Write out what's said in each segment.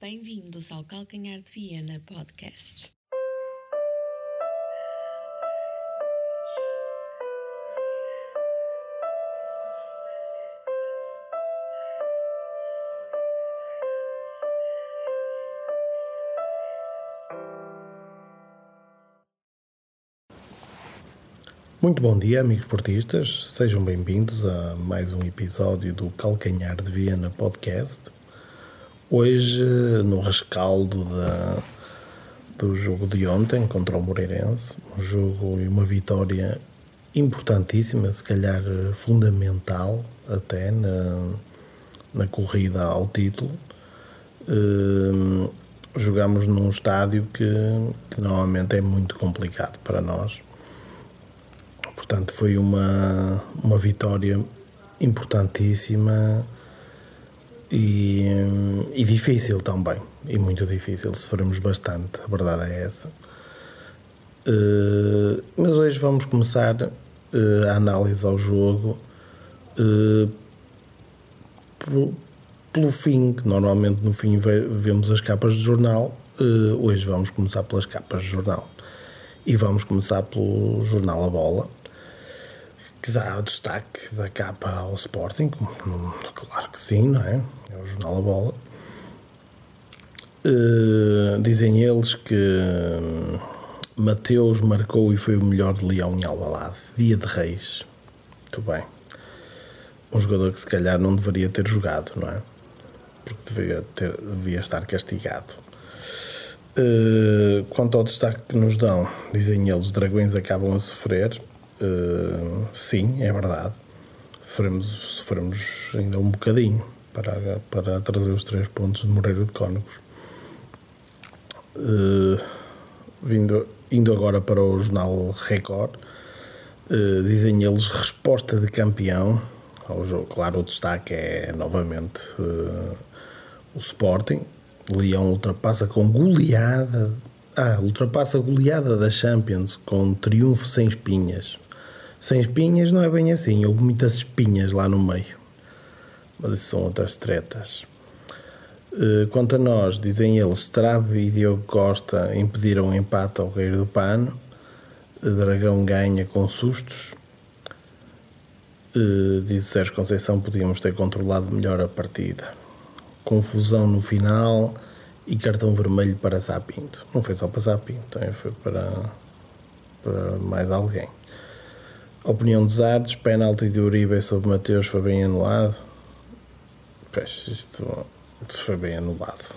Bem-vindos ao Calcanhar de Viena Podcast. Muito bom dia, amigos portistas. Sejam bem-vindos a mais um episódio do Calcanhar de Viena Podcast. Hoje, no rescaldo da, do jogo de ontem contra o Moreirense, um jogo e uma vitória importantíssima, se calhar fundamental até na, na corrida ao título. Uh, jogamos num estádio que, que normalmente é muito complicado para nós Portanto, foi uma, uma vitória importantíssima e, e difícil também. E muito difícil, sofremos bastante, a verdade é essa. Uh, mas hoje vamos começar uh, a análise ao jogo uh, pelo, pelo fim, que normalmente no fim vemos as capas de jornal. hoje vamos começar pelas capas de jornal. E vamos começar pelo jornal A Bola que dá o destaque da capa ao Sporting, claro que sim, não é? É o jornal A Bola. Uh, dizem eles que hum, Mateus marcou e foi o melhor de Leão em Alvalade, dia de Reis. Muito bem. Um jogador que se calhar não deveria ter jogado, não é? Porque deveria, ter, devia estar castigado. Uh, quanto ao destaque que nos dão, dizem eles, dragões acabam a sofrer. Uh, sim, é verdade. Sofremos, sofremos ainda um bocadinho para, para trazer os três pontos de Moreira de Cónegos. Uh, vindo, indo agora para o jornal Record, uh, dizem eles resposta de campeão ao jogo. Claro, o destaque é novamente o Sporting. Leão ultrapassa com goleada ah, ultrapassa a goleada da Champions com triunfo sem espinhas. Sem espinhas não é bem assim, houve muitas espinhas lá no meio. Mas isso são outras tretas. Eh, quanto a nós, dizem eles, Strave e Diogo Costa impediram o empate ao cair do pano. Dragão ganha com sustos. Eh, diz o Sérgio Conceição, podíamos ter controlado melhor a partida. Confusão no final e cartão vermelho para Sapinto. Não foi só para Sapinto, também foi para, para mais alguém. Opinião dos Artes, penalti de Uribe sobre Mateus foi bem anulado. Pois, isto, isto foi bem anulado.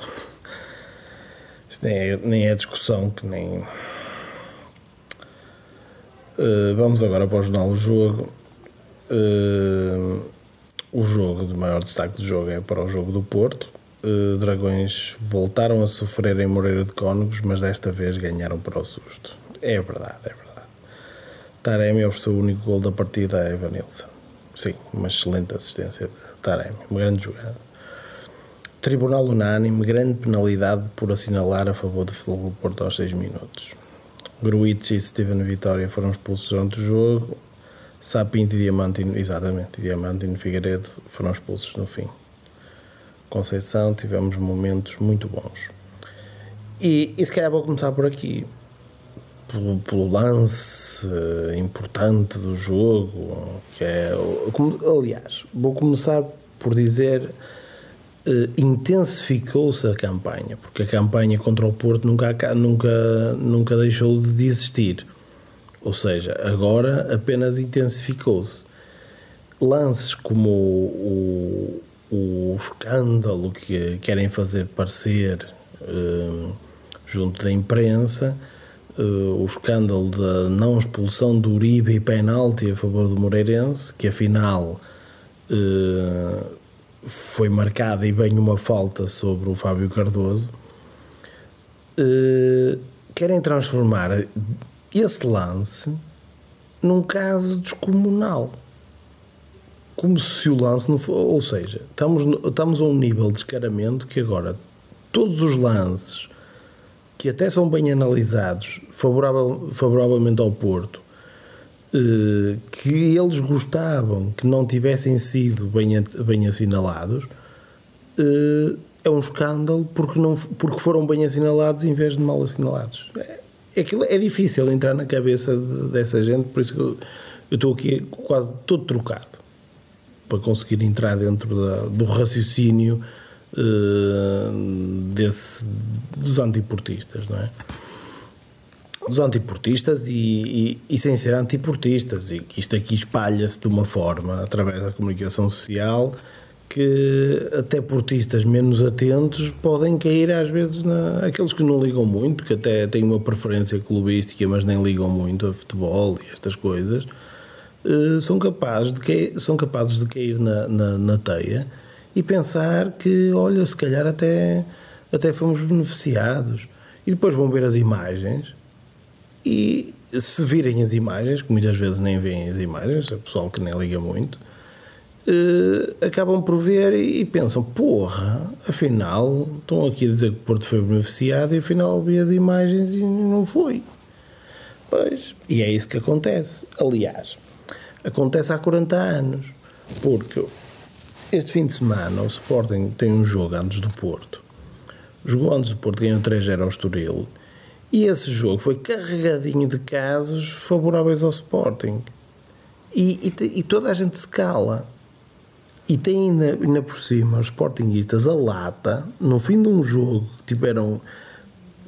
Isto nem é, nem é discussão que nem. Uh, vamos agora para o jornal O Jogo. Uh, o jogo de maior destaque do jogo é para o jogo do Porto. Uh, Dragões voltaram a sofrer em Moreira de Cónegos, mas desta vez ganharam para o susto. É verdade, é verdade. Taremi ofereceu o único gol da partida a Evanilson. Sim, uma excelente assistência de Taremi, uma grande jogada. Tribunal unânime, grande penalidade por assinalar a favor do Futebol Porto aos 6 minutos. Gruitch e Steven Vitória foram expulsos durante o jogo. Sapinto e Diamantino, exatamente, e Diamantino Figueiredo foram expulsos no fim. Conceição, tivemos momentos muito bons. E, e se calhar vou começar por aqui pelo, pelo, lance importante do jogo, que é. Aliás, vou começar por dizer. Uh, intensificou-se a campanha, porque a campanha contra o Porto nunca, nunca, nunca deixou de existir. Ou seja, agora apenas intensificou-se. Lances como o, o, o, escândalo que querem fazer parecer uh, junto da imprensa uh, o escândalo da não expulsão do Uribe e penalti a favor do Moreirense, que afinal uh, foi marcada e bem uma falta sobre o Fábio Cardoso, uh, querem transformar esse lance num caso descomunal. Como se o lance não fosse. Ou seja, estamos, estamos a um nível de descaramento que agora todos os lances que até são bem analisados favorável, favoravelmente ao Porto, eh, que eles gostavam que não tivessem sido bem, bem assinalados, eh, é um escândalo porque, não, porque foram bem assinalados em vez de mal assinalados. É, aquilo, é difícil entrar na cabeça de, dessa gente, por isso que eu, eu estou aqui quase todo trocado para conseguir entrar dentro da, do raciocínio desse, dos antiportistas, não é? Dos antiportistas e, e, e, sem ser antiportistas, e que isto aqui espalha-se de uma forma através da comunicação social que até portistas menos atentos podem cair às vezes na, aqueles que não ligam muito, que até têm uma preferência clubística, mas nem ligam muito a futebol e estas coisas, uh, são, capazes de cair, são capazes de cair na, na, na, teia e pensar que, olha, se calhar até, até fomos beneficiados. E depois vão ver as imagens e se virem as imagens, que muitas vezes nem veem as imagens, é pessoal que nem liga muito, Uh, acabam por ver e, e, pensam: porra, afinal, estão aqui a dizer que o Porto foi beneficiado e afinal vi as imagens e não foi. Pois, e é isso que acontece. Aliás, acontece há 40 anos, porque este fim de semana o Sporting tem um jogo antes do Porto. Jogou antes do Porto, ganhou 3-0 ao Estoril. E esse jogo foi carregadinho de casos favoráveis ao Sporting. E, e, e toda a gente se cala. E tem ainda, ainda por cima os Sportingistas a lata, no fim de um jogo que tiveram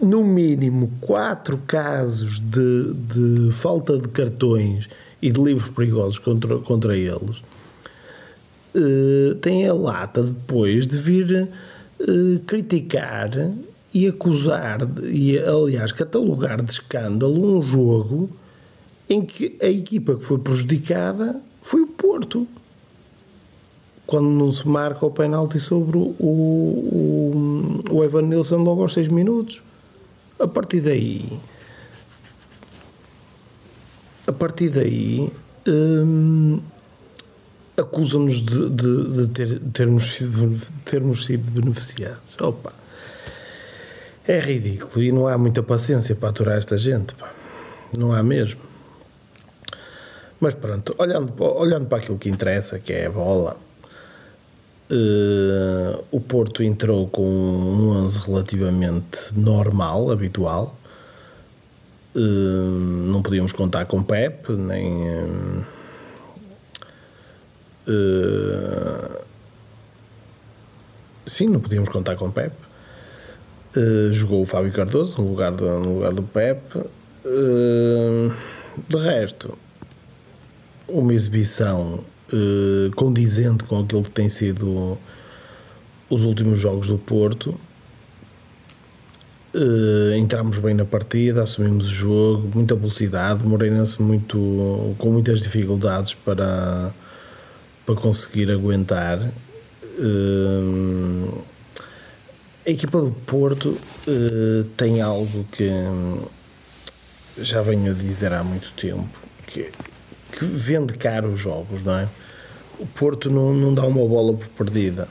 no mínimo quatro casos de, de falta de cartões e de livros perigosos contra, contra eles, uh, tem a lata depois de vir uh, criticar e acusar, e aliás catalogar de escândalo um jogo em que a equipa que foi prejudicada foi o Porto quando não se marca o penalti sobre o, o, o Evan Nilsson logo aos 6 minutos. A partir daí. A partir daí. Hum, acusam-nos de, de, de, ter, termos, sido, termos sido beneficiados. Opa! É ridículo e não há muita paciência para aturar esta gente. Pá. Não há mesmo. Mas pronto, olhando, olhando para aquilo que interessa, que é a bola, Uh, o Porto entrou com um 11 relativamente normal, habitual. Uh, não podíamos contar com Pep, nem. Uh, sim, não podíamos contar com Pep. jogou o Fábio Cardoso no lugar do, no lugar do Pep. de resto, uma exibição eh, condizente com aquilo que tem sido os últimos jogos do Porto. Uh, entramos bem na partida, assumimos o jogo, muita velocidade, Moreirense muito, com muitas dificuldades para, para conseguir aguentar. Uh, a equipa do Porto uh, tem algo que já venho a dizer há muito tempo, que, que vende caro os jogos, não é? o Porto não, não dá uma bola por perdida.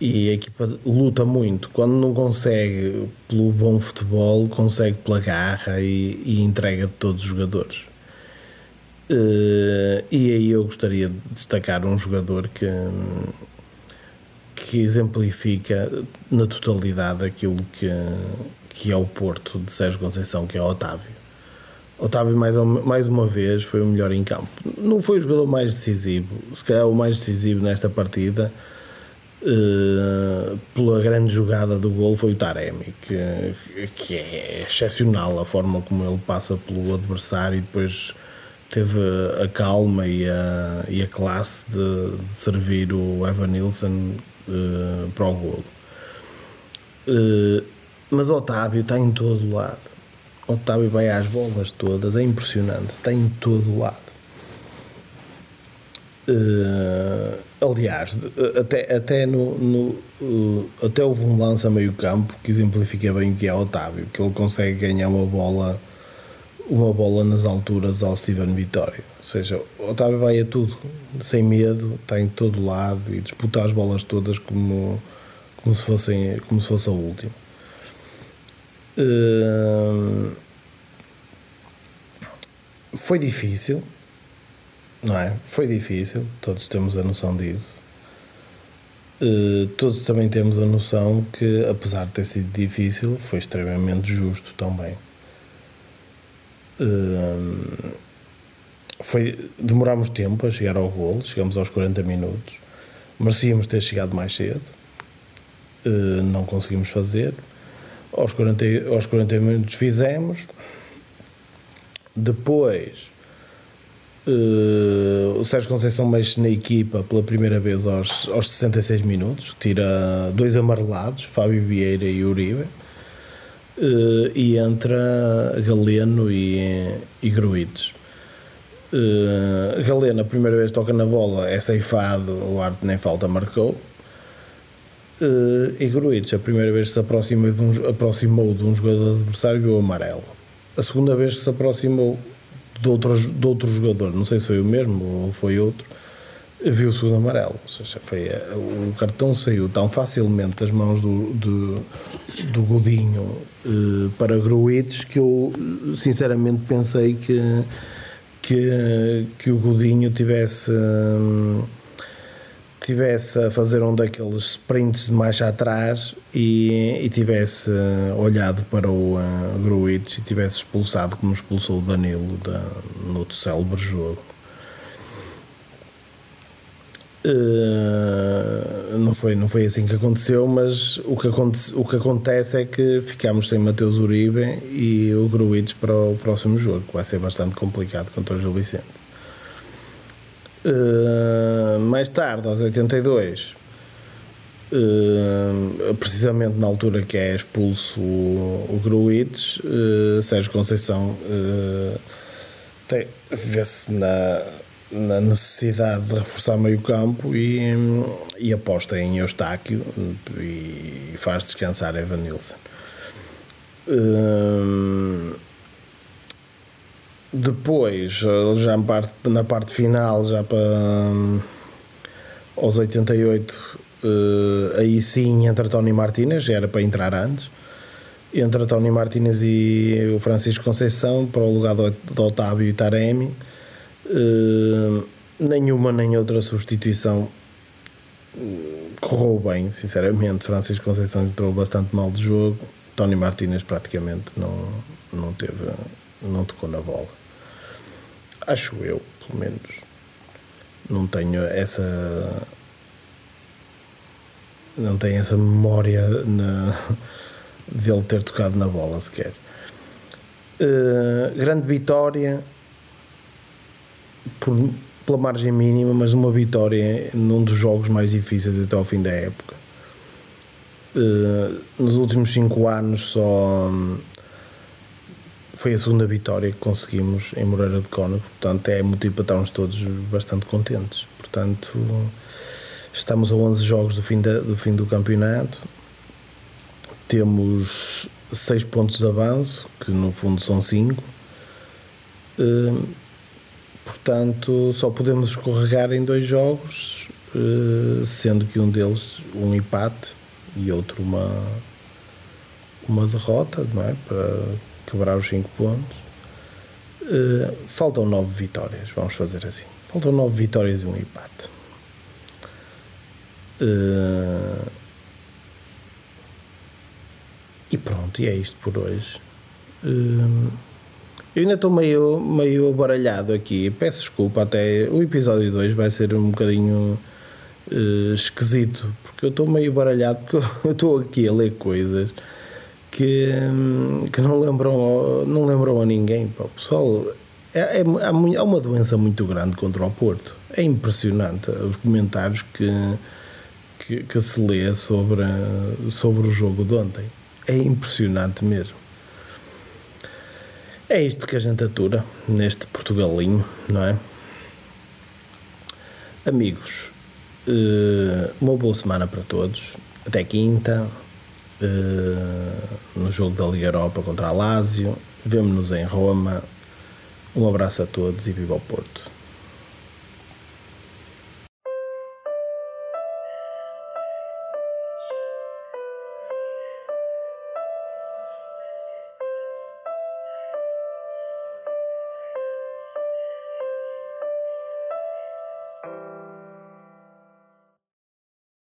E a equipa luta muito. Quando não consegue pelo bom futebol, consegue pela garra e, e entrega de todos os jogadores. Uh, e aí eu gostaria de destacar um jogador que, que exemplifica na totalidade aquilo que, que é o Porto de Sérgio Conceição, que é Otávio. Otávio, mais, mais uma vez, foi o melhor em campo. Não foi o jogador mais decisivo, se calhar o mais decisivo nesta partida, uh, pela grande jogada do gol, foi o Taremi, que, que é excepcional a forma como ele passa pelo adversário e depois teve a calma e a, e a classe de, de servir o Evan Nilsson uh, para o golo. Uh, mas o Otávio está em todo lado Otávio vai às bolas todas, é impressionante, está em todo lado. Uh, aliás, até, até, no, no uh, até houve um lance a meio campo que exemplifica bem o que é Otávio, que ele consegue ganhar uma bola uma bola nas alturas ao Steven Vitória. Ou seja, Otávio vai a tudo, sem medo, está em todo lado e disputa as bolas todas como, como, se, fossem, como se fosse a última. Uh, foi difícil, não é? Foi difícil, todos temos a noção disso. Uh, todos também temos a noção que, apesar de ter sido difícil, foi extremamente justo também. Foi, demorámos tempo a chegar ao golo, chegamos aos 40 minutos. Merecíamos ter chegado mais cedo, uh, não conseguimos fazer. Aos 40, aos 40 minutos fizemos. Depois Uh, o Sérgio Conceição mexe na equipa pela primeira vez aos, aos 66 minutos, tira dois amarelados, Fábio Vieira e Uribe, uh, e entra Galeno e, e Gruites. Uh, Galeno, a primeira vez toca na bola, é ceifado, o arte nem falta marcou. Uh, e Gruites, a primeira vez que se aproximou de um, aproximou de um jogador adversário, viu amarelo. A segunda vez que se aproximou de outro, de outro jogador, não sei se foi o mesmo ou foi outro, viu o segundo amarelo. Ou seja, foi, eh, o cartão saiu tão facilmente das mãos do, do, do Godinho eh, para Gruites que eu sinceramente pensei que, que, que o Godinho tivesse. Hum, tivesse a fazer um daqueles sprints mais atrás e, e tivesse olhado para o uh, e tivesse expulsado como expulsou o Danilo da, no célebre jogo. Uh, não, foi, não foi assim que aconteceu, mas o que, aconte, o que acontece é que ficámos sem Mateus Uribe e o Gruitch para o próximo jogo, que vai ser bastante complicado contra o Gil Vicente. Uh, mais tarde, aos 82, uh, precisamente na altura que é expulso o, o Gruites, uh, Sérgio Conceição vê-se na, na necessidade de reforçar meio campo e, e aposta em Eustáquio e faz descansar Evan Nilsson. Uh, depois, já na parte, na parte final, já para aos 88, uh, aí sim entra Tony Martínez, era para entrar antes. Entra Tony Martínez e o Francisco Conceição para o lugar do, do Otávio e Taremi. Uh, nenhuma nem outra substituição hum, correu bem, sinceramente. Francisco Conceição entrou bastante mal de jogo. Tony Martínez praticamente não, não teve, não tocou na bola. Acho eu, pelo menos. Não tenho essa. Não tenho essa memória na, dele ter tocado na bola sequer. Uh, grande vitória por, pela margem mínima, mas uma vitória num dos jogos mais difíceis até ao fim da época. Uh, nos últimos cinco anos só foi a segunda vitória que conseguimos em Moreira de Cónigo, portanto é motivo para estarmos todos bastante contentes. Portanto, estamos a 11 jogos do fim, da, do, fim do campeonato, temos 6 pontos de avanço, que no fundo são 5. Uh, portanto, só podemos escorregar em dois jogos, uh, sendo que um deles um empate e outro uma, uma derrota, não é? Para quebrar os 5 pontos. Uh, faltam 9 vitórias, vamos fazer assim. Faltam 9 vitórias e um empate. Uh, e pronto, e é isto por hoje. Eu ainda estou meio, meio baralhado aqui. Peço desculpa, até o episódio 2 vai ser um bocadinho uh, esquisito, porque eu estou meio baralhado, porque eu estou aqui a ler coisas que, que não, lembram, não lembram a ninguém. Pá. O pessoal, é, é, há uma doença muito grande contra o Porto. É impressionante os comentários que, que, que se lê sobre, sobre o jogo de ontem. É impressionante mesmo. É isto que a gente atura neste Portugalinho, não é? Amigos, eh, uma boa semana para todos. Até quinta. Eh, no jogo da Liga Europa contra a Lazio. Vemo-nos em Roma. Um abraço a todos e viva o Porto.